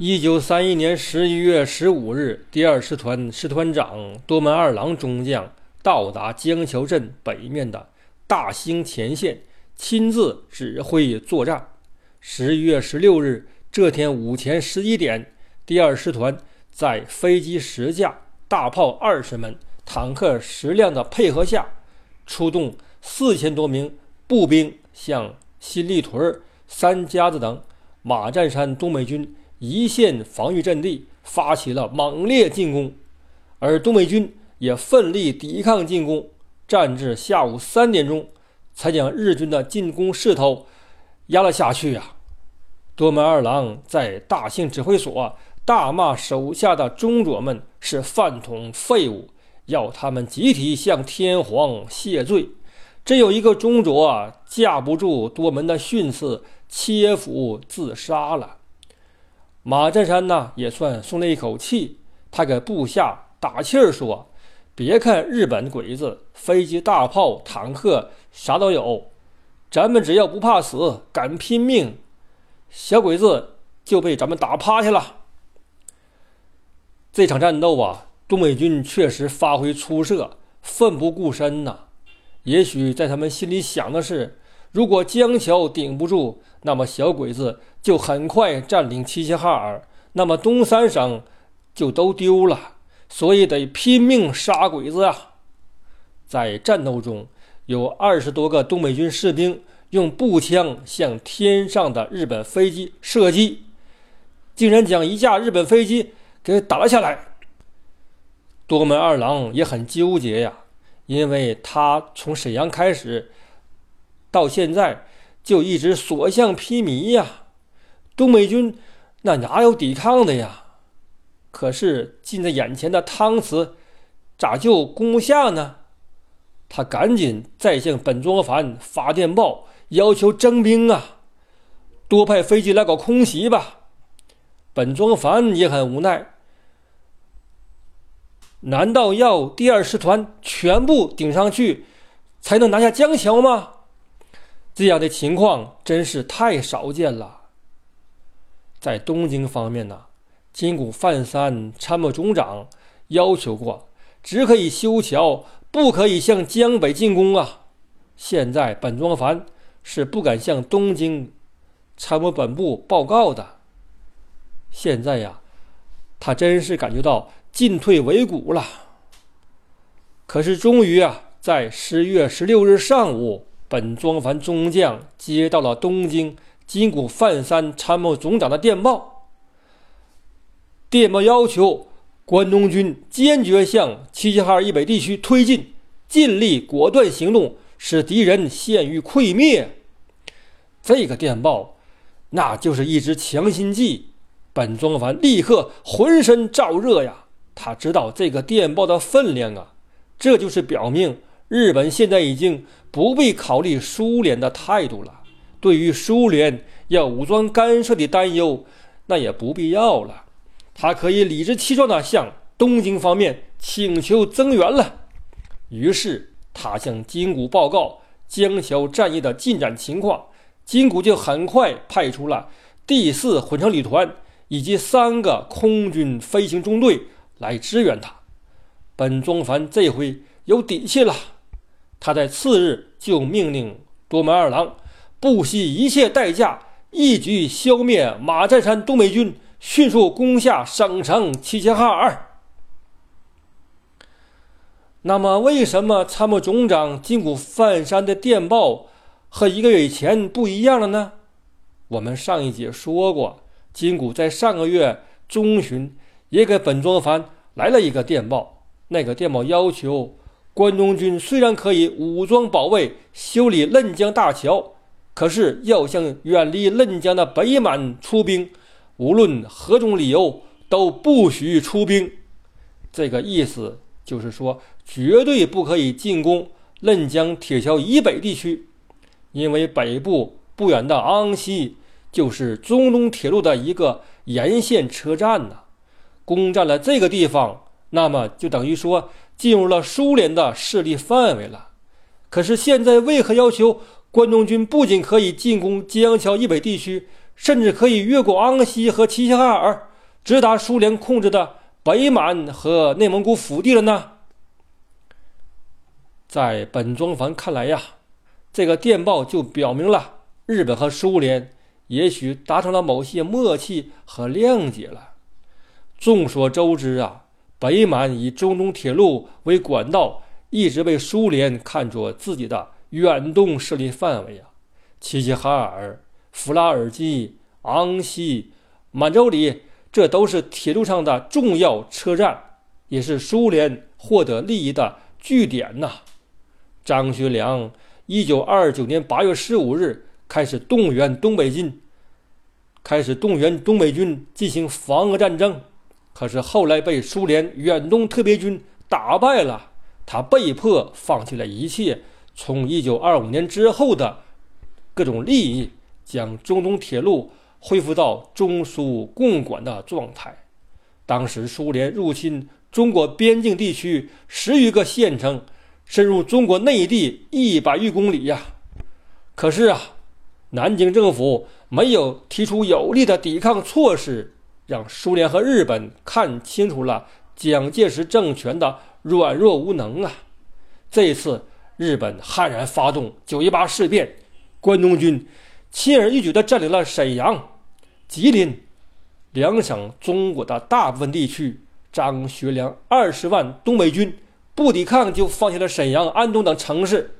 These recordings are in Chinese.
一九三一年十一月十五日，第二师团师团长多门二郎中将到达江桥镇北面的大兴前线，亲自指挥作战。十一月十六日这天午前十一点，第二师团在飞机十架、大炮二十门、坦克十辆的配合下，出动四千多名步兵向新立屯、三家子等马占山东北军。一线防御阵地发起了猛烈进攻，而东北军也奋力抵抗进攻，战至下午三点钟，才将日军的进攻势头压了下去呀。多门二郎在大兴指挥所大骂手下的中佐们是饭桶废物，要他们集体向天皇谢罪。真有一个中佐架不住多门的训斥，切腹自杀了。马占山呢也算松了一口气，他给部下打气儿说：“别看日本鬼子飞机、大炮、坦克啥都有，咱们只要不怕死，敢拼命，小鬼子就被咱们打趴下了。”这场战斗啊，东北军确实发挥出色，奋不顾身呐。也许在他们心里想的是。如果江桥顶不住，那么小鬼子就很快占领齐齐哈尔，那么东三省就都丢了。所以得拼命杀鬼子啊！在战斗中，有二十多个东北军士兵用步枪向天上的日本飞机射击，竟然将一架日本飞机给打了下来。多门二郎也很纠结呀，因为他从沈阳开始。到现在就一直所向披靡呀，东北军那哪有抵抗的呀？可是近在眼前的汤慈咋就攻不下呢？他赶紧再向本庄繁发电报，要求征兵啊，多派飞机来搞空袭吧。本庄繁也很无奈，难道要第二师团全部顶上去才能拿下江桥吗？这样的情况真是太少见了。在东京方面呢，金谷范三参谋总长要求过，只可以修桥，不可以向江北进攻啊。现在本庄繁是不敢向东京参谋本部报告的。现在呀，他真是感觉到进退维谷了。可是终于啊，在十月十六日上午。本庄繁中将接到了东京金谷范三参谋总长的电报，电报要求关东军坚决向齐齐哈尔以北地区推进，尽力果断行动，使敌人陷于溃灭。这个电报，那就是一支强心剂。本庄繁立刻浑身燥热呀，他知道这个电报的分量啊，这就是表明。日本现在已经不必考虑苏联的态度了，对于苏联要武装干涉的担忧，那也不必要了。他可以理直气壮地向东京方面请求增援了。于是他向金谷报告江桥战役的进展情况，金谷就很快派出了第四混成旅团以及三个空军飞行中队来支援他。本庄繁这回有底气了。他在次日就命令多门二郎不惜一切代价，一举消灭马占山东北军，迅速攻下省城齐齐哈尔。那么，为什么参谋总长金谷范山的电报和一个月以前不一样了呢？我们上一节说过，金谷在上个月中旬也给本庄繁来了一个电报，那个电报要求。关东军虽然可以武装保卫、修理嫩江大桥，可是要向远离嫩江的北满出兵，无论何种理由都不许出兵。这个意思就是说，绝对不可以进攻嫩江铁桥以北地区，因为北部不远的昂西就是中东铁路的一个沿线车站呢。攻占了这个地方，那么就等于说。进入了苏联的势力范围了，可是现在为何要求关东军不仅可以进攻江桥以北地区，甚至可以越过昂西和齐齐哈尔，直达苏联控制的北满和内蒙古腹地了呢？在本庄繁看来呀，这个电报就表明了日本和苏联也许达成了某些默契和谅解了。众所周知啊，北满以中东铁路为管道，一直被苏联看作自己的远东势力范围啊。齐齐哈尔、弗拉尔基、昂西、满洲里，这都是铁路上的重要车站，也是苏联获得利益的据点呐。张学良一九二九年八月十五日开始动员东北军，开始动员东北军进行防俄战争，可是后来被苏联远东特别军打败了，他被迫放弃了一切，从一九二五年之后的各种利益，将中东铁路恢复到中苏共管的状态。当时苏联入侵中国边境地区十余个县城。深入中国内地一百余公里呀，可是啊，南京政府没有提出有力的抵抗措施，让苏联和日本看清楚了蒋介石政权的软弱无能啊。这一次，日本悍然发动九一八事变，关东军轻而易举地占领了沈阳、吉林两省中国的大部分地区。张学良二十万东北军。不抵抗就放弃了沈阳、安东等城市，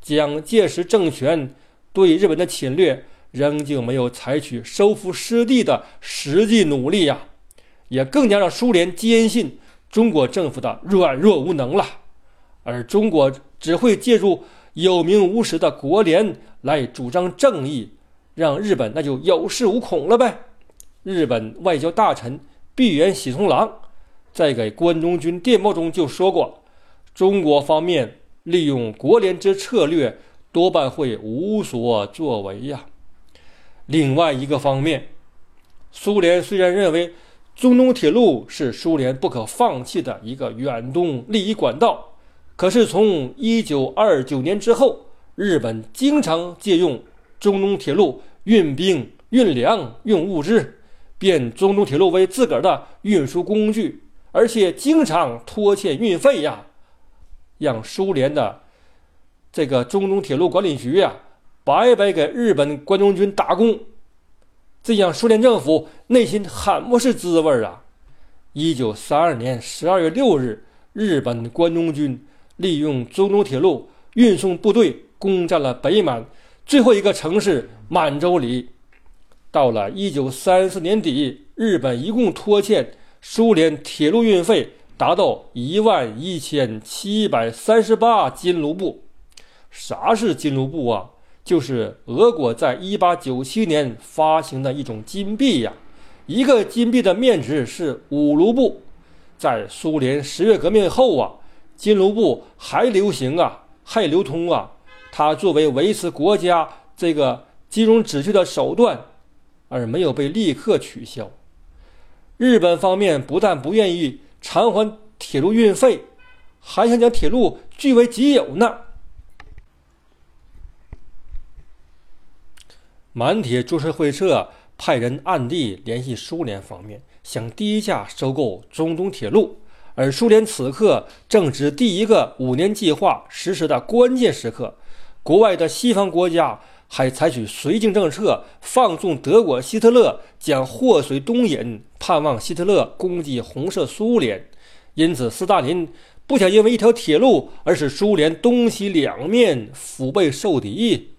蒋介石政权对日本的侵略仍旧没有采取收复失地的实际努力呀，也更加让苏联坚信中国政府的软弱无能了，而中国只会借助有名无实的国联来主张正义，让日本那就有恃无恐了呗。日本外交大臣闭原喜从郎在给关东军电报中就说过。中国方面利用国联之策略，多半会无所作为呀。另外一个方面，苏联虽然认为中东铁路是苏联不可放弃的一个远东利益管道，可是从1929年之后，日本经常借用中东铁路运兵、运粮、运物资，变中东铁路为自个儿的运输工具，而且经常拖欠运费呀。让苏联的这个中东铁路管理局呀，白白给日本关东军打工，这让苏联政府内心很不是滋味啊！一九三二年十二月六日，日本关东军利用中东铁路运送部队攻占了北满最后一个城市满洲里。到了一九三四年底，日本一共拖欠苏联铁路运费。达到一万一千七百三十八金卢布。啥是金卢布啊？就是俄国在一八九七年发行的一种金币呀。一个金币的面值是五卢布。在苏联十月革命后啊，金卢布还流行啊，还流通啊。它作为维持国家这个金融秩序的手段，而没有被立刻取消。日本方面不但不愿意。偿还铁路运费，还想将铁路据为己有呢。满铁株式会社派人暗地联系苏联方面，想低价收购中东铁路。而苏联此刻正值第一个五年计划实施的关键时刻，国外的西方国家还采取绥靖政策，放纵德国希特勒将祸水东引。盼望希特勒攻击红色苏联，因此斯大林不想因为一条铁路而使苏联东西两面腹背受敌。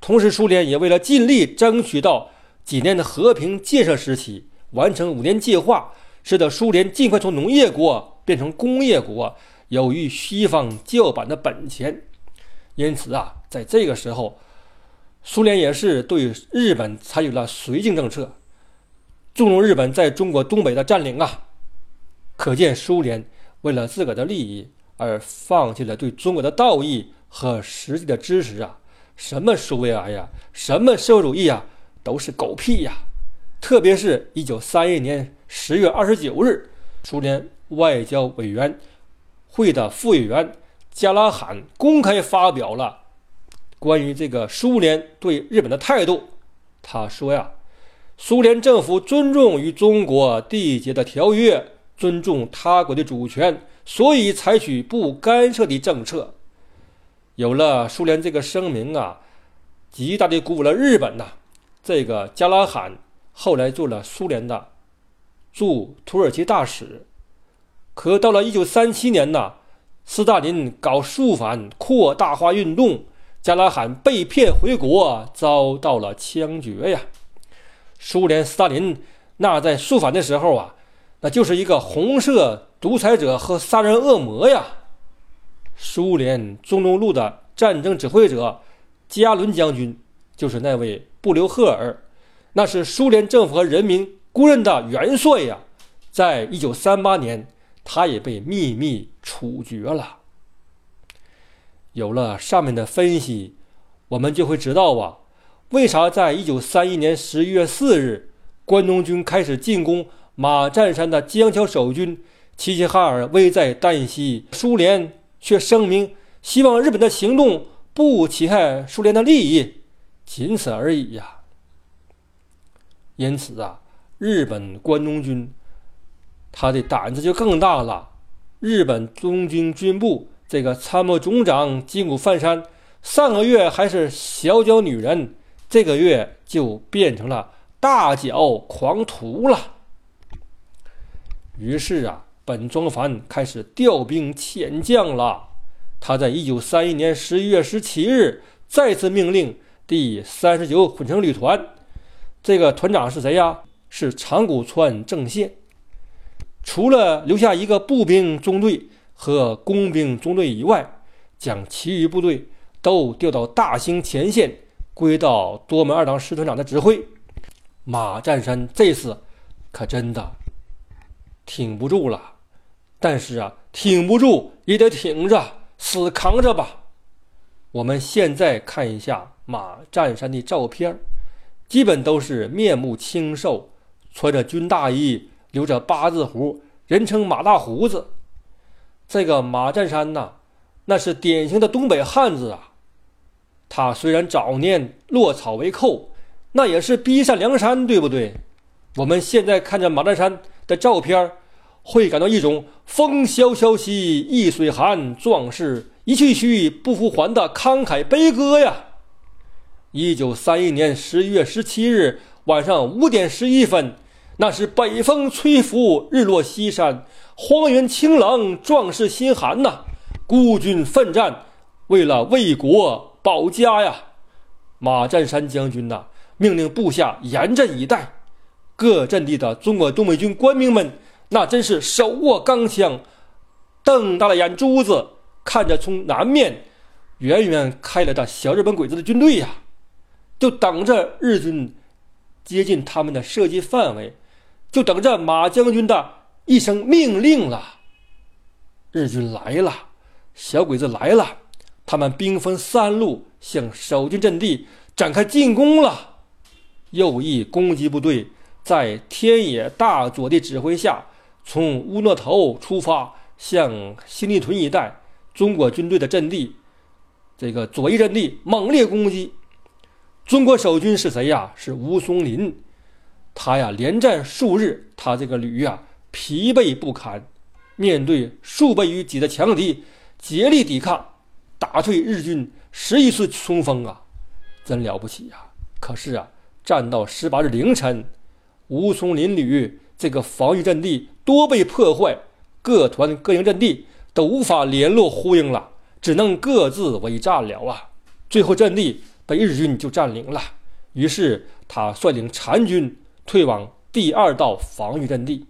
同时，苏联也为了尽力争取到几年的和平建设时期，完成五年计划，使得苏联尽快从农业国变成工业国，有与西方叫板的本钱。因此啊，在这个时候，苏联也是对日本采取了绥靖政策。纵容日本在中国东北的占领啊，可见苏联为了自个的利益而放弃了对中国的道义和实际的支持啊！什么苏维埃呀，什么社会主义啊，都是狗屁呀！特别是一九三一年十月二十九日，苏联外交委员会的副委员加拉罕公开发表了关于这个苏联对日本的态度。他说呀。苏联政府尊重与中国缔结的条约，尊重他国的主权，所以采取不干涉的政策。有了苏联这个声明啊，极大的鼓舞了日本呐。这个加拉罕后来做了苏联的驻土耳其大使。可到了一九三七年呐，斯大林搞肃反，扩大化运动，加拉罕被骗回国，遭到了枪决呀。苏联斯大林那在肃反的时候啊，那就是一个红色独裁者和杀人恶魔呀。苏联中东路的战争指挥者加伦将军就是那位布留赫尔，那是苏联政府和人民公认的元帅呀。在一九三八年，他也被秘密处决了。有了上面的分析，我们就会知道啊。为啥在一九三一年十一月四日，关东军开始进攻马占山的江桥守军？齐齐哈尔危在旦夕，苏联却声明希望日本的行动不侵害苏联的利益，仅此而已呀。因此啊，日本关东军他的胆子就更大了。日本中军军部这个参谋总长金谷范山，上个月还是小脚女人。这个月就变成了大脚狂徒了。于是啊，本庄繁开始调兵遣将了。他在一九三一年十一月十七日再次命令第三十九混成旅团，这个团长是谁呀？是长谷川正宪。除了留下一个步兵中队和工兵中队以外，将其余部队都调到大兴前线。归到多门二郎师团长的指挥，马占山这次可真的挺不住了。但是啊，挺不住也得挺着，死扛着吧。我们现在看一下马占山的照片，基本都是面目清瘦，穿着军大衣，留着八字胡，人称马大胡子。这个马占山呐，那是典型的东北汉子啊。他虽然早年落草为寇，那也是逼上梁山，对不对？我们现在看着马占山的照片，会感到一种“风萧萧兮易水寒，壮士一去兮不复还”的慷慨悲歌呀。一九三一年十一月十七日晚上五点十一分，那是北风吹拂，日落西山，荒原清冷，壮士心寒呐。孤军奋战，为了为国。保家呀！马占山将军呐，命令部下严阵以待。各阵地的中国东北军官兵们，那真是手握钢枪，瞪大了眼珠子，看着从南面远远开来的小日本鬼子的军队呀，就等着日军接近他们的射击范围，就等着马将军的一声命令了。日军来了，小鬼子来了。他们兵分三路向守军阵地展开进攻了。右翼攻击部队在天野大佐的指挥下，从乌诺头出发，向新立屯一带中国军队的阵地，这个左翼阵地猛烈攻击。中国守军是谁呀？是吴松林。他呀连战数日，他这个旅呀疲惫不堪，面对数倍于己的强敌，竭力抵抗。打退日军十一次冲锋啊，真了不起呀！可是啊，战到十八日凌晨，吴松林旅这个防御阵地多被破坏，各团各营阵地都无法联络呼应了，只能各自为战了啊！最后阵地被日军就占领了，于是他率领残军退往第二道防御阵地。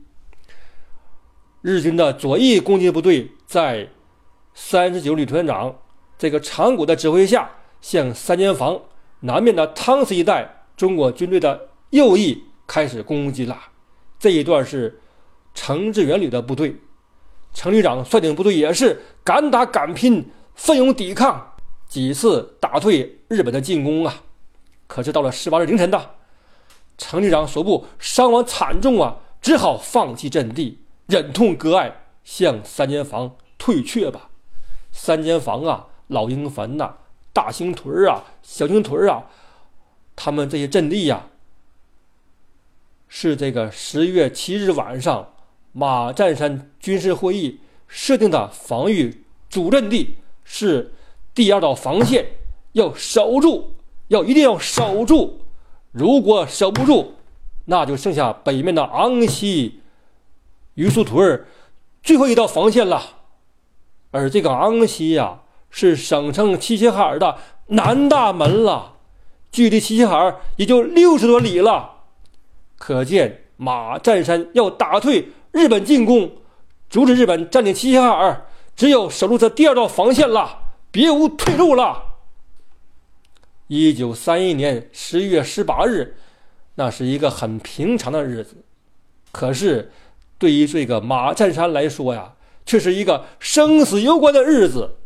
日军的左翼攻击部队在三十九旅团长。这个长谷的指挥下，向三间房南面的汤斯一带，中国军队的右翼开始攻击了。这一段是程志远旅的部队，程旅长率领部队也是敢打敢拼，奋勇抵抗，几次打退日本的进攻啊。可是到了十八日凌晨的，程旅长所部伤亡惨重啊，只好放弃阵地，忍痛割爱，向三间房退却吧。三间房啊。老鹰坟呐，大兴屯啊，小兴屯啊，他们这些阵地呀，是这个十月七日晚上马占山军事会议设定的防御主阵地，是第二道防线，要守住，要一定要守住。如果守不住，那就剩下北面的昂西、榆树屯最后一道防线了。而这个昂西呀，是省城齐齐哈尔的南大门了，距离齐齐哈尔也就六十多里了。可见马占山要打退日本进攻，阻止日本占领齐齐哈尔，只有守住这第二道防线了，别无退路了。一九三一年十一月十八日，那是一个很平常的日子，可是对于这个马占山来说呀，却是一个生死攸关的日子。